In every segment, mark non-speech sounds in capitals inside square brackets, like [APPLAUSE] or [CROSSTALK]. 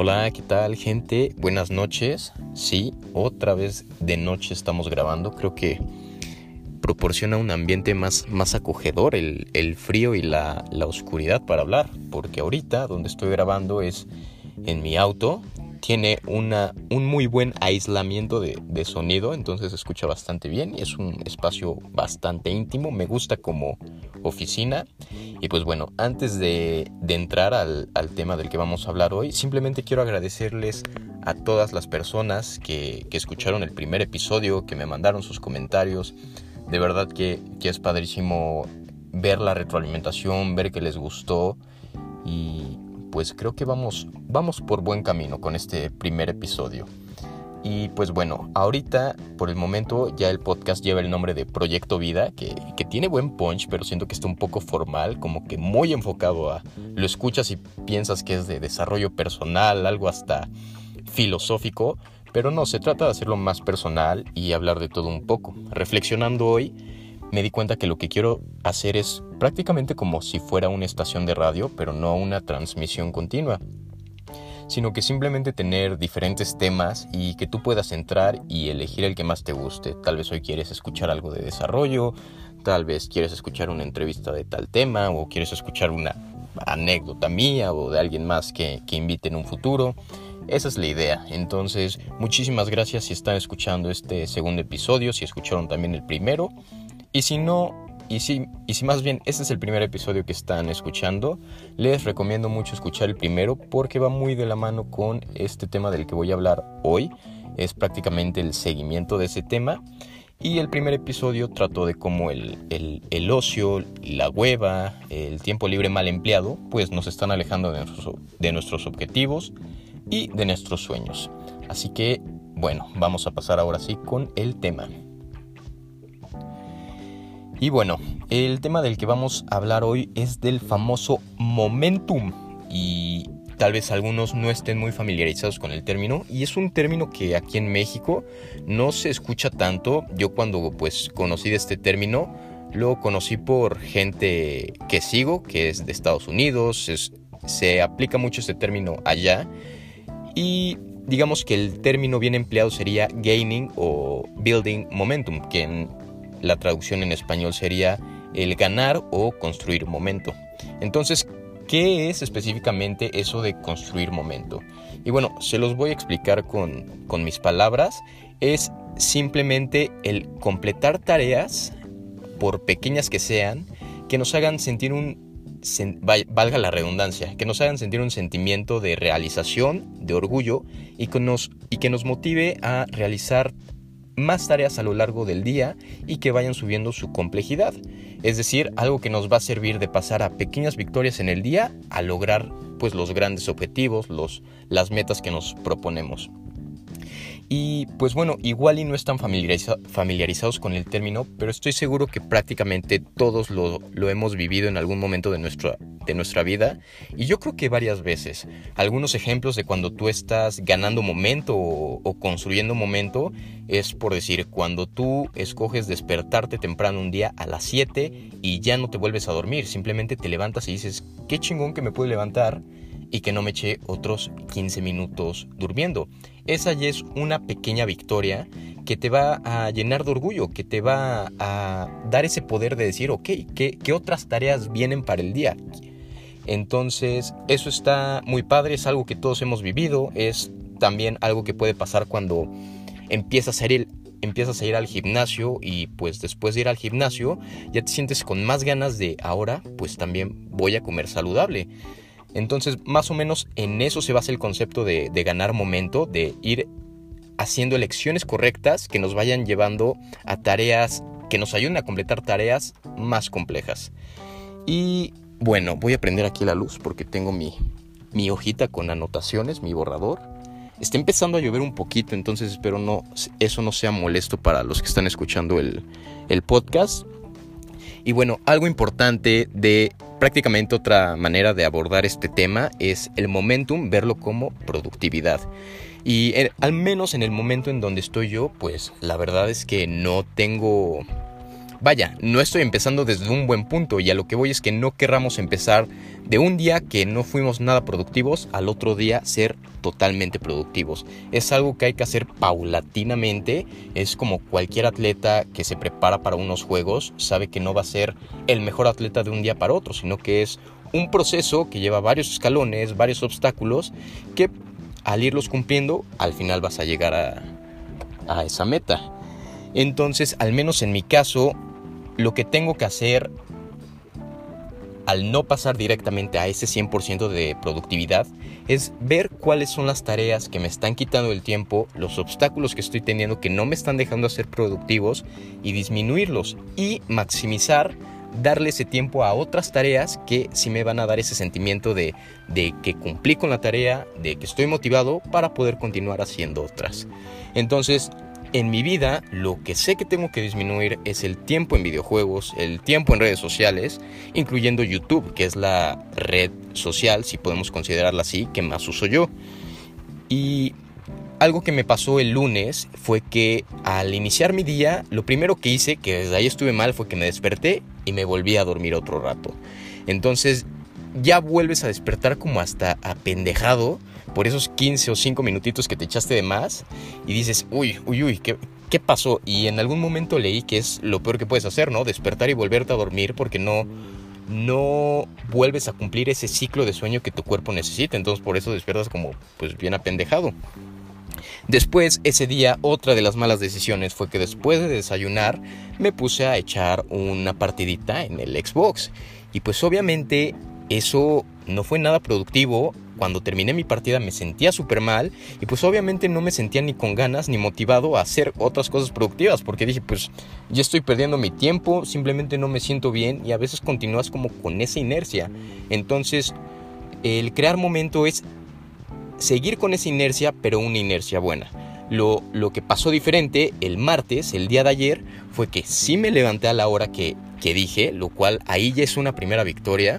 Hola, ¿qué tal gente? Buenas noches. Sí, otra vez de noche estamos grabando. Creo que proporciona un ambiente más, más acogedor el, el frío y la, la, oscuridad para hablar. Porque ahorita donde estoy grabando es en mi auto. Tiene una, un muy buen aislamiento de, de sonido, entonces se escucha bastante bien y es un espacio bastante íntimo. Me gusta como oficina. Y pues bueno, antes de, de entrar al, al, tema del que vamos a hablar hoy, simplemente quiero agradecerles a todas las personas que, que, escucharon el primer episodio, que me mandaron sus comentarios. De verdad que, que es padrísimo ver la retroalimentación, ver que les gustó. Y pues creo que vamos, vamos por buen camino con este primer episodio. Y pues bueno, ahorita por el momento ya el podcast lleva el nombre de Proyecto Vida, que, que, tiene buen punch, pero siento que está un poco formal, como que muy enfocado a... Lo escuchas y piensas que es de desarrollo personal, algo hasta filosófico, pero no, se trata de hacerlo más personal y hablar de todo un poco. Reflexionando hoy, me di cuenta que lo que quiero hacer es prácticamente como si fuera una estación de radio, pero no una transmisión continua sino que simplemente tener diferentes temas y que tú puedas entrar y elegir el que más te guste. Tal vez hoy quieres escuchar algo de desarrollo, tal vez quieres escuchar una entrevista de tal tema o quieres escuchar una anécdota mía o de alguien más que, invite en un futuro. Esa es la idea. Entonces, muchísimas gracias si están escuchando este segundo episodio, si escucharon también el primero. Y si no, y si, y si más bien este es el primer episodio que están escuchando, les recomiendo mucho escuchar el primero porque va muy de la mano con este tema del que voy a hablar hoy. Es prácticamente el seguimiento de ese tema. Y el primer episodio trató de cómo el, el, el ocio, la hueva, el tiempo libre mal empleado, pues nos están alejando de nuestros, de nuestros objetivos y de nuestros sueños. Así que, bueno, vamos a pasar ahora sí con el tema. Y bueno, el tema del que vamos a hablar hoy es del famoso momentum. Y tal vez algunos no estén muy familiarizados con el término. Y es un término que aquí en México no se escucha tanto. Yo cuando pues conocí de este término, lo conocí por gente que sigo, que es de Estados Unidos. Se aplica mucho este término allá. Y digamos que el término bien empleado sería gaining o building momentum, que la traducción en español sería el ganar o construir momento. Entonces, ¿qué es específicamente eso de construir momento? Y bueno, se los voy a explicar con, con mis palabras. Es simplemente el completar tareas, por pequeñas que sean, que nos hagan sentir un, valga la redundancia, que nos hagan sentir un sentimiento de realización, de orgullo y que nos, y que nos motive a realizar más tareas a lo largo del día y que vayan subiendo su complejidad. Es decir, algo que nos va a servir de pasar a pequeñas victorias en el día a lograr pues los grandes objetivos, los, las metas que nos proponemos. Y pues bueno, igual y no están familiarizados con el término, pero estoy seguro que prácticamente todos lo, lo, hemos vivido en algún momento de nuestra, nuestra vida. Y yo creo que varias veces. Algunos ejemplos de cuando tú estás ganando momento o, o construyendo momento es por decir, cuando tú escoges despertarte temprano un día a las 7 y ya no te vuelves a dormir, simplemente te levantas y dices, qué chingón que me puedo levantar y que no me eché otros 15 minutos durmiendo. Esa ya es una pequeña victoria que te va a llenar de orgullo, que te va a dar ese poder de decir, ok, ¿qué, qué otras tareas vienen para el día? Entonces, eso está muy padre, es algo que todos hemos vivido, es también algo que puede pasar cuando empiezas a ir, a al gimnasio y pues después de ir al gimnasio ya te sientes con más ganas de ahora pues también voy a comer saludable. Entonces, más o menos en eso se basa el concepto de, de, ganar momento, de ir haciendo elecciones correctas que nos vayan llevando a tareas, que nos ayuden a completar tareas más complejas. Y bueno, voy a prender aquí la luz porque tengo mi, mi hojita con anotaciones, mi borrador. Está empezando a llover un poquito, entonces espero no, eso no sea molesto para los que están escuchando el, el podcast. Y bueno, algo importante de prácticamente otra manera de abordar este tema es el momentum, verlo como productividad. Y al menos en el momento en donde estoy yo, pues la verdad es que no tengo Vaya, no estoy empezando desde un buen punto y a lo que voy es que no querramos empezar de un día que no fuimos nada productivos al otro día ser totalmente productivos. Es algo que hay que hacer paulatinamente, es como cualquier atleta que se prepara para unos juegos, sabe que no va a ser el mejor atleta de un día para otro, sino que es un proceso que lleva varios escalones, varios obstáculos, que al irlos cumpliendo, al final vas a llegar a, a esa meta. Entonces, al menos en mi caso, lo que tengo que hacer al no pasar directamente a ese 100% de productividad es ver cuáles son las tareas que me están quitando el tiempo, los obstáculos que estoy teniendo que no me están dejando ser productivos y disminuirlos y maximizar darle ese tiempo a otras tareas que sí me van a dar ese sentimiento de, de, que cumplí con la tarea, de que estoy motivado para poder continuar haciendo otras. Entonces, en mi vida lo que sé que tengo que disminuir es el tiempo en videojuegos, el tiempo en redes sociales, incluyendo YouTube, que es la red social, si podemos considerarla así, que más uso yo. Y algo que me pasó el lunes fue que al iniciar mi día, lo primero que hice, que desde ahí estuve mal, fue que me desperté y me volví a dormir otro rato. Entonces ya vuelves a despertar como hasta apendejado por esos 15 o 5 minutitos que te echaste de más y dices, uy, uy, uy, ¿qué, ¿qué pasó? Y en algún momento leí que es lo peor que puedes hacer, ¿no? Despertar y volverte a dormir porque no, no vuelves a cumplir ese ciclo de sueño que tu cuerpo necesita. Entonces por eso despiertas como pues bien apendejado. Después, ese día, otra de las malas decisiones fue que después de desayunar me puse a echar una partidita en el Xbox. Y pues obviamente eso no fue nada productivo. Cuando terminé mi partida me sentía súper mal y pues obviamente no me sentía ni con ganas ni motivado a hacer otras cosas productivas porque dije pues ya estoy perdiendo mi tiempo, simplemente no me siento bien y a veces continúas como con esa inercia. Entonces el crear momento es seguir con esa inercia pero una inercia buena. Lo, lo, que pasó diferente el martes, el día de ayer, fue que sí me levanté a la hora que, que dije, lo cual ahí ya es una primera victoria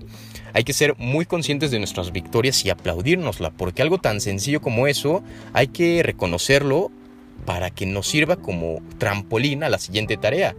hay que ser muy conscientes de nuestras victorias y aplaudírnosla, porque algo tan sencillo como eso hay que reconocerlo para que nos sirva como trampolín a la siguiente tarea.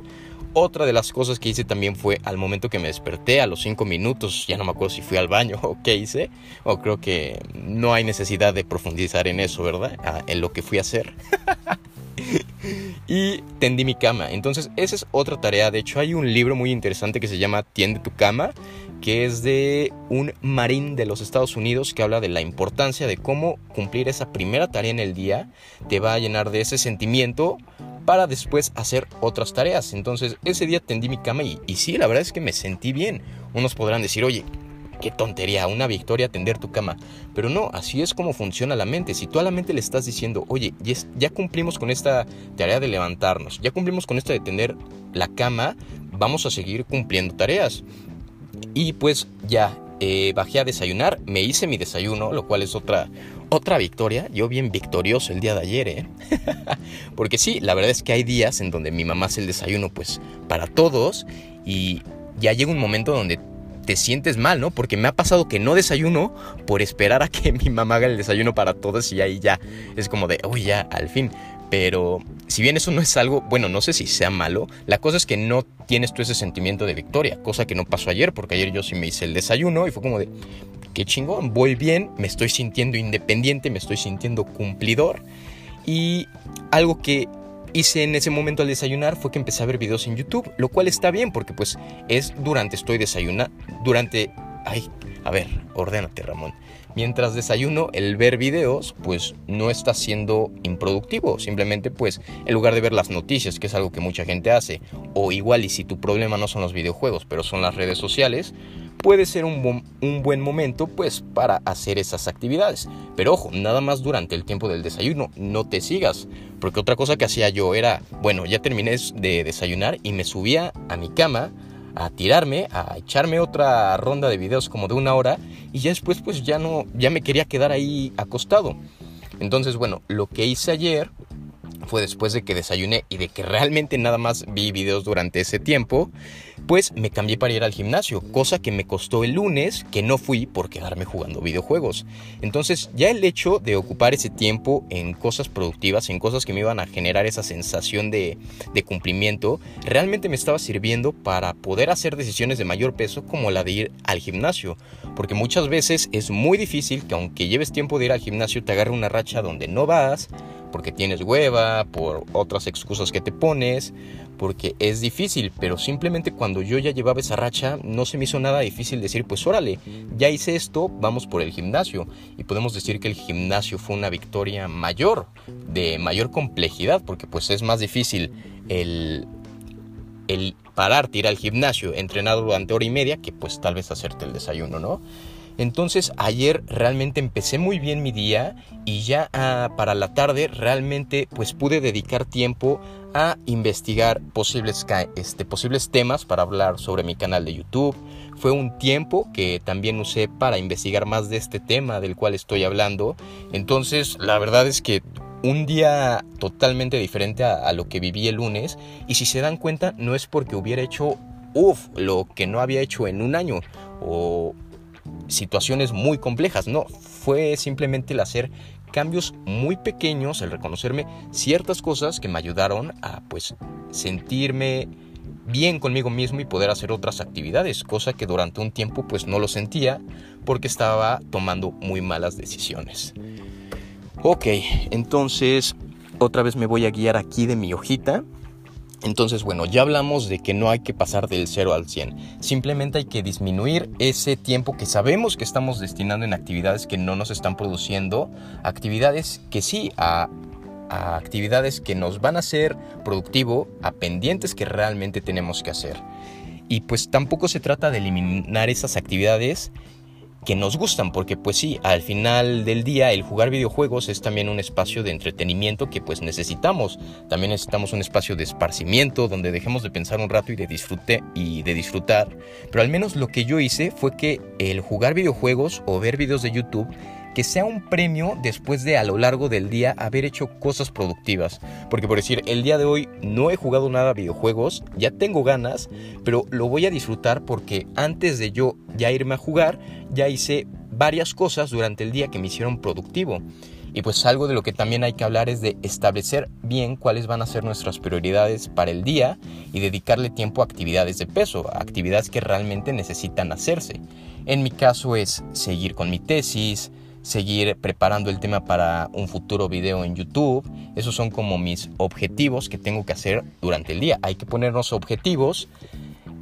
Otra de las cosas que hice también fue al momento que me desperté, a los 5 minutos, ya no me acuerdo si fui al baño [LAUGHS] o qué hice, o creo que no hay necesidad de profundizar en eso, ¿verdad? Ah, en lo que fui a hacer. [LAUGHS] [LAUGHS] y tendí mi cama. Entonces, esa es otra tarea. De hecho, hay un libro muy interesante que se llama Tiende tu cama, que es de un marín de los Estados Unidos que habla de la importancia de cómo cumplir esa primera tarea en el día te va a llenar de ese sentimiento para después hacer otras tareas. Entonces, ese día tendí mi cama y, sí, la verdad es que me sentí bien. Unos podrán decir, oye, qué tontería, una victoria tender tu cama. Pero no, así es como funciona la mente. Si tú a la mente le estás diciendo, oye, ya cumplimos con esta tarea de levantarnos, ya cumplimos con esta de tender la cama, vamos a seguir cumpliendo tareas. Y pues ya eh, bajé a desayunar, me hice mi desayuno, lo cual es otra, otra victoria. Yo bien victorioso el día de ayer, ¿eh? [LAUGHS] Porque sí, la verdad es que hay días en donde mi mamá hace el desayuno pues para todos y ya llega un momento donde te sientes mal, ¿no? Porque me ha pasado que no desayuno por esperar a que [LAUGHS] mi mamá haga el desayuno para todos y ahí ya es como de, uy, ya, al fin. Pero si bien eso no es algo, bueno, no sé si sea malo, la cosa es que no tienes tú ese sentimiento de victoria, cosa que no pasó ayer, porque ayer yo sí me hice el desayuno y fue como de, qué chingón, voy bien, me estoy sintiendo independiente, me estoy sintiendo cumplidor. Y algo que hice en ese momento al desayunar fue que empecé a ver videos en YouTube, lo cual está bien porque pues es durante estoy desayunando, durante... Ay, a ver, ordénate Ramón. Mientras desayuno, el ver videos pues no está siendo improductivo. Simplemente pues en lugar de ver las noticias, que es algo que mucha gente hace, o igual y si tu problema no son los videojuegos, pero son las redes sociales, puede ser un, un, buen momento pues para hacer esas actividades. Pero ojo, nada más durante el tiempo del desayuno, no te sigas. Porque otra cosa que hacía yo era, bueno, ya terminé de desayunar y me subía a mi cama a tirarme, a echarme otra ronda de videos como de una hora y ya después pues ya no, ya me quería quedar ahí acostado. Entonces bueno, lo que hice ayer fue después de que desayuné y de que realmente nada más vi videos durante ese tiempo, pues me cambié para ir al gimnasio, cosa que me costó el lunes que no fui por quedarme jugando videojuegos. Entonces ya el hecho de ocupar ese tiempo en cosas productivas, en cosas que me iban a generar esa sensación de, de cumplimiento, realmente me estaba sirviendo para poder hacer decisiones de mayor peso como la de ir al gimnasio. Porque muchas veces es muy difícil que aunque lleves tiempo de ir al gimnasio te agarre una racha donde no vas, porque tienes hueva, por otras excusas que te pones, porque es difícil, pero simplemente cuando yo ya llevaba esa racha no se me hizo nada difícil decir, pues órale, ya hice esto, vamos por el gimnasio. Y podemos decir que el gimnasio fue una victoria mayor, de mayor complejidad, porque pues es más difícil el, el pararte, ir al gimnasio, entrenado durante hora y media, que pues tal vez hacerte el desayuno, ¿no? Entonces ayer realmente empecé muy bien mi día y ya ah, para la tarde realmente pues pude dedicar tiempo a investigar posibles, este, posibles temas para hablar sobre mi canal de YouTube. Fue un tiempo que también usé para investigar más de este tema del cual estoy hablando. Entonces la verdad es que un día totalmente diferente a, lo que viví el lunes y si se dan cuenta no es porque hubiera hecho uff, lo que no había hecho en un año o situaciones muy complejas, no, fue simplemente el hacer cambios muy pequeños, el reconocerme ciertas cosas que me ayudaron a pues sentirme bien conmigo mismo y poder hacer otras actividades, cosa que durante un tiempo pues no lo sentía porque estaba tomando muy malas decisiones. Ok, entonces otra vez me voy a guiar aquí de mi hojita entonces, bueno, ya hablamos de que no hay que pasar del 0 al 100. Simplemente hay que disminuir ese tiempo que sabemos que estamos destinando en actividades que no nos están produciendo, actividades que sí, a, a actividades que nos van a hacer productivo, a pendientes que realmente tenemos que hacer. Y pues tampoco se trata de eliminar esas actividades que nos gustan, porque pues sí, al final del día el jugar videojuegos es también un espacio de entretenimiento que pues necesitamos. También necesitamos un espacio de esparcimiento donde dejemos de pensar un rato y de disfrute y de disfrutar. Pero al menos lo que yo hice fue que el jugar videojuegos o ver videos de YouTube que sea un premio después de a lo largo del día haber hecho cosas productivas. Porque por decir, el día de hoy no he jugado nada a videojuegos, ya tengo ganas, pero lo voy a disfrutar porque antes de yo ya irme a jugar, ya hice varias cosas durante el día que me hicieron productivo. Y pues algo de lo que también hay que hablar es de establecer bien cuáles van a ser nuestras prioridades para el día y dedicarle tiempo a actividades de peso, a actividades que realmente necesitan hacerse. En mi caso es seguir con mi tesis, seguir preparando el tema para un futuro video en YouTube. Esos son como mis objetivos que tengo que hacer durante el día. Hay que ponernos objetivos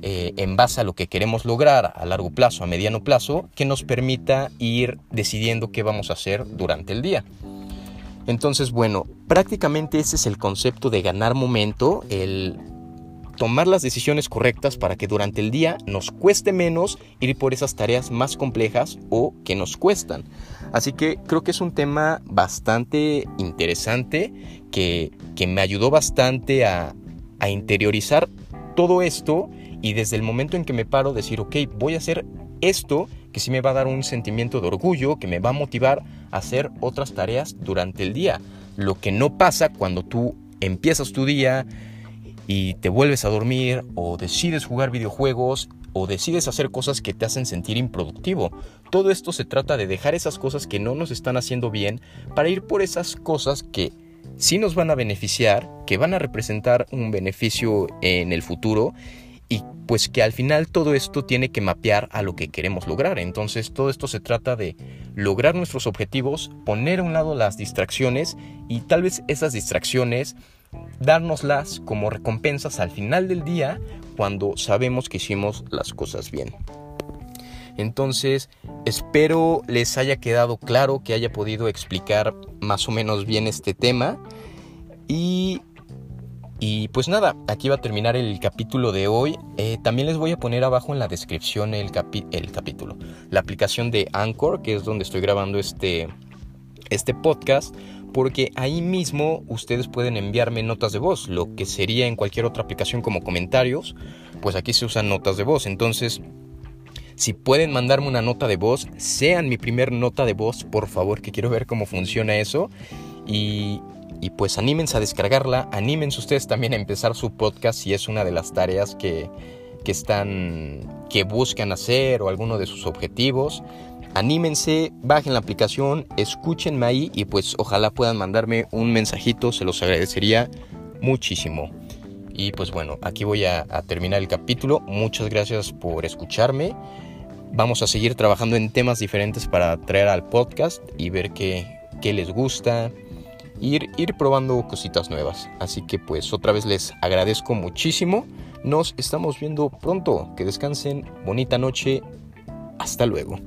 eh, en base a lo que queremos lograr a largo plazo, a mediano plazo, que nos permita ir decidiendo qué vamos a hacer durante el día. Entonces, bueno, prácticamente ese es el concepto de ganar momento, el tomar las decisiones correctas para que durante el día nos cueste menos ir por esas tareas más complejas o que nos cuestan. Así que creo que es un tema bastante interesante que, me ayudó bastante a, a interiorizar todo esto y desde el momento en que me paro decir, ok, voy a hacer esto que sí me va a dar un sentimiento de orgullo, que me va a motivar a hacer otras tareas durante el día. Lo que no pasa cuando tú empiezas tu día y te vuelves a dormir o decides jugar videojuegos o decides hacer cosas que te hacen sentir improductivo. Todo esto se trata de dejar esas cosas que no nos están haciendo bien para ir por esas cosas que sí nos van a beneficiar, que van a representar un beneficio en el futuro y pues que al final todo esto tiene que mapear a lo que queremos lograr. Entonces todo esto se trata de lograr nuestros objetivos, poner a un lado las distracciones y tal vez esas distracciones dárnoslas como recompensas al final del día cuando sabemos que hicimos las cosas bien. Entonces, espero les haya quedado claro, que haya podido explicar más o menos bien este tema. Y, y pues nada, aquí va a terminar el capítulo de hoy. Eh, también les voy a poner abajo en la descripción el, el capítulo, la aplicación de Anchor, que es donde estoy grabando este, este podcast porque ahí mismo ustedes pueden enviarme notas de voz, lo que sería en cualquier otra aplicación como comentarios, pues aquí se usan notas de voz. Entonces, si pueden mandarme una nota de voz, sean mi primer nota de voz, por favor, que quiero ver cómo funciona eso. Y y pues anímense a descargarla, anímense ustedes también a empezar su podcast si es una de las tareas que, que están, que buscan hacer o alguno de sus objetivos. Anímense, bajen la aplicación, escúchenme ahí y pues ojalá puedan mandarme un mensajito, se los agradecería muchísimo. Y pues bueno, aquí voy a, terminar el capítulo. Muchas gracias por escucharme. Vamos a seguir trabajando en temas diferentes para traer al podcast y ver qué, qué les gusta, ir, ir probando cositas nuevas. Así que pues otra vez les agradezco muchísimo. Nos estamos viendo pronto. Que descansen. Bonita noche. Hasta luego.